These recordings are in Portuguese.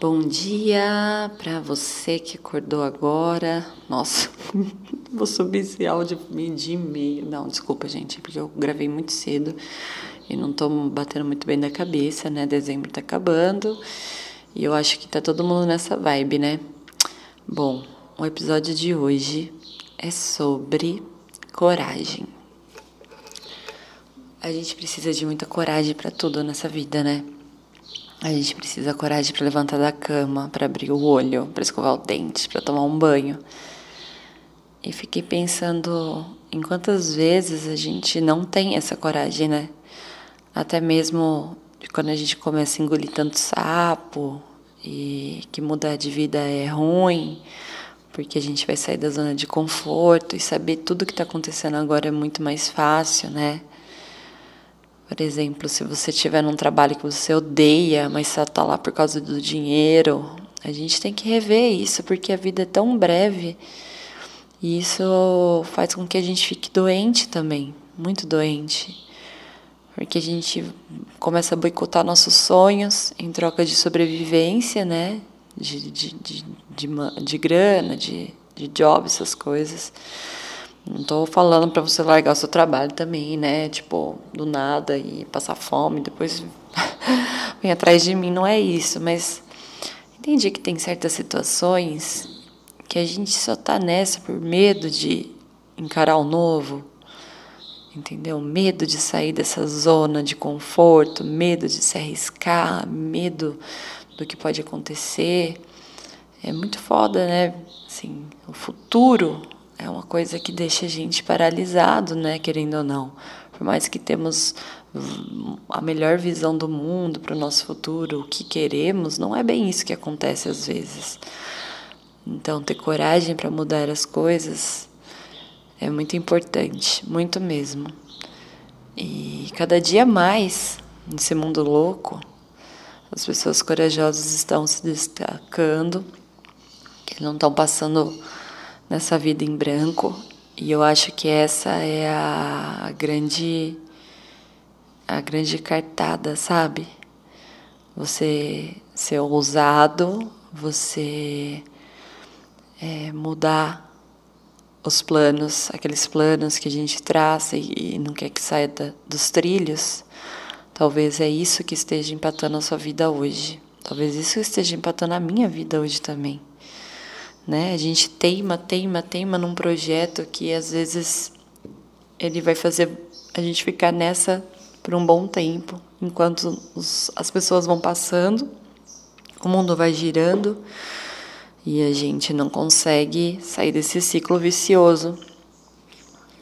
Bom dia para você que acordou agora. Nossa, vou subir esse áudio meio-dia e meio. Não, desculpa, gente, porque eu gravei muito cedo e não tô batendo muito bem na cabeça, né? Dezembro tá acabando e eu acho que tá todo mundo nessa vibe, né? Bom, o episódio de hoje é sobre coragem. A gente precisa de muita coragem para tudo nessa vida, né? A gente precisa coragem para levantar da cama, para abrir o olho, para escovar o dente, para tomar um banho. E fiquei pensando em quantas vezes a gente não tem essa coragem, né? Até mesmo quando a gente começa a engolir tanto sapo e que mudar de vida é ruim, porque a gente vai sair da zona de conforto e saber tudo que está acontecendo agora é muito mais fácil, né? Por exemplo, se você estiver num trabalho que você odeia, mas só está lá por causa do dinheiro, a gente tem que rever isso, porque a vida é tão breve e isso faz com que a gente fique doente também, muito doente. Porque a gente começa a boicotar nossos sonhos em troca de sobrevivência, né? De, de, de, de, de grana, de, de job, essas coisas. Não tô falando para você largar o seu trabalho também, né? Tipo, do nada e passar fome, depois vem atrás de mim, não é isso, mas entendi que tem certas situações que a gente só tá nessa por medo de encarar o novo. Entendeu? Medo de sair dessa zona de conforto, medo de se arriscar, medo do que pode acontecer. É muito foda, né? Assim, o futuro é uma coisa que deixa a gente paralisado, né, querendo ou não. Por mais que temos a melhor visão do mundo para o nosso futuro, o que queremos, não é bem isso que acontece às vezes. Então, ter coragem para mudar as coisas é muito importante, muito mesmo. E cada dia mais, nesse mundo louco, as pessoas corajosas estão se destacando, que não estão passando nessa vida em branco. E eu acho que essa é a grande a grande cartada, sabe? Você ser ousado, você é, mudar os planos, aqueles planos que a gente traça e, e não quer que saia da, dos trilhos. Talvez é isso que esteja empatando a sua vida hoje. Talvez isso esteja empatando a minha vida hoje também né? A gente teima, teima, teima num projeto que às vezes ele vai fazer a gente ficar nessa por um bom tempo, enquanto os, as pessoas vão passando, o mundo vai girando e a gente não consegue sair desse ciclo vicioso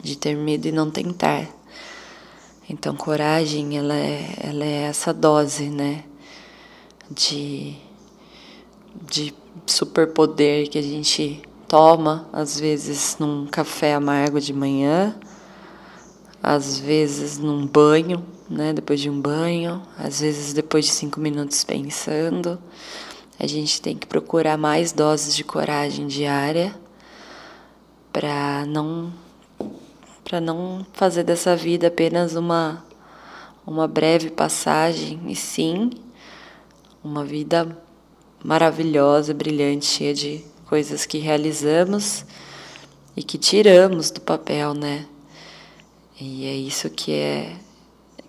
de ter medo e não tentar. Então, coragem, ela é, ela é essa dose, né? De, de superpoder que a gente toma, às vezes num café amargo de manhã, às vezes num banho, né, depois de um banho, às vezes depois de cinco minutos pensando. A gente tem que procurar mais doses de coragem diária para não para não fazer dessa vida apenas uma uma breve passagem e sim uma vida maravilhosa, brilhante, cheia de coisas que realizamos e que tiramos do papel, né? E é isso que é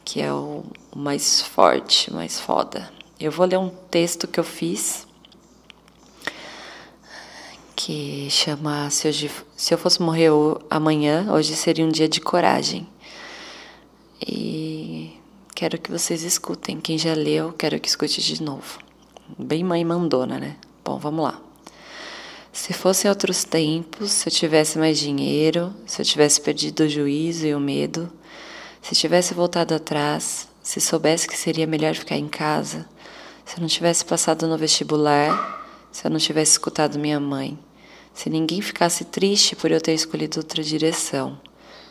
que é o, mais forte, mais foda. Eu vou ler um texto que eu fiz que chama se, hoje, se eu fosse morrer amanhã, hoje seria um dia de coragem. E quero que vocês escutem. Quem já leu, quero que escute de novo. Bem mãe mandona, né? Bom, vamos lá. Se fossem outros tempos, se eu tivesse mais dinheiro, se eu tivesse perdido o juízo e o medo, se tivesse voltado atrás, se soubesse que seria melhor ficar em casa, se eu não tivesse passado no vestibular, se eu não tivesse escutado minha mãe, se ninguém ficasse triste por eu ter escolhido outra direção,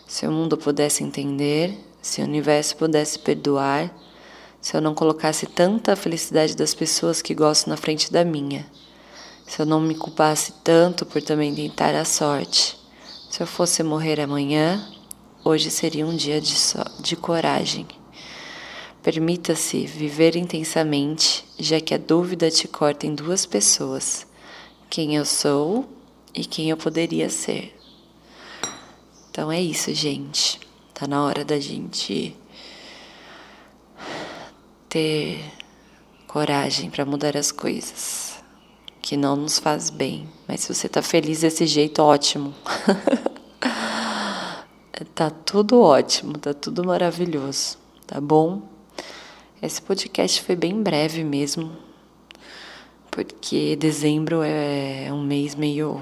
se o mundo pudesse entender, se o universo pudesse perdoar, se eu não colocasse tanta felicidade das pessoas que gosto na frente da minha, se eu não me culpasse tanto por também tentar a sorte, se eu fosse morrer amanhã, hoje seria um dia de, so de coragem. Permita-se viver intensamente já que a dúvida te corta em duas pessoas: quem eu sou e quem eu poderia ser. Então é isso, gente. Tá na hora da gente ter coragem para mudar as coisas que não nos faz bem. Mas se você tá feliz desse jeito, ótimo. tá tudo ótimo, tá tudo maravilhoso, tá bom? Esse podcast foi bem breve mesmo, porque dezembro é um mês meio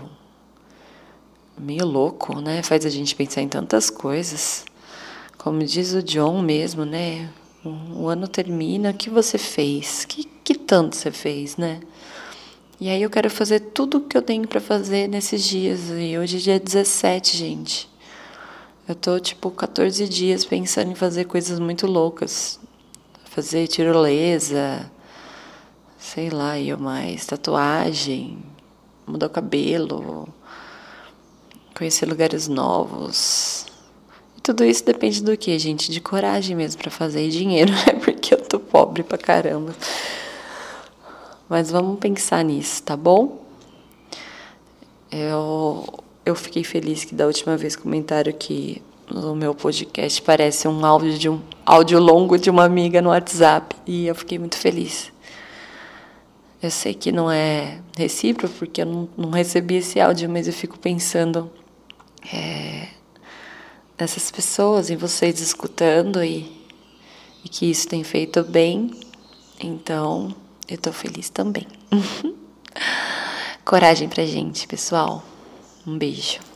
meio louco, né? Faz a gente pensar em tantas coisas. Como diz o John mesmo, né? O ano termina, o que você fez? Que, que tanto você fez, né? E aí eu quero fazer tudo o que eu tenho para fazer nesses dias. E hoje é dia 17, gente. Eu tô tipo 14 dias pensando em fazer coisas muito loucas. Fazer tirolesa, sei lá, eu mais, tatuagem, mudar o cabelo, conhecer lugares novos. Tudo isso depende do que, gente? De coragem mesmo para fazer e dinheiro, é porque eu tô pobre pra caramba. Mas vamos pensar nisso, tá bom? Eu, eu fiquei feliz que da última vez comentaram que no meu podcast parece um áudio de um áudio longo de uma amiga no WhatsApp e eu fiquei muito feliz. Eu sei que não é recíproco porque eu não, não recebi esse áudio, mas eu fico pensando é, nessas pessoas, em vocês escutando e, e que isso tem feito bem. Então, eu tô feliz também. Coragem pra gente, pessoal. Um beijo.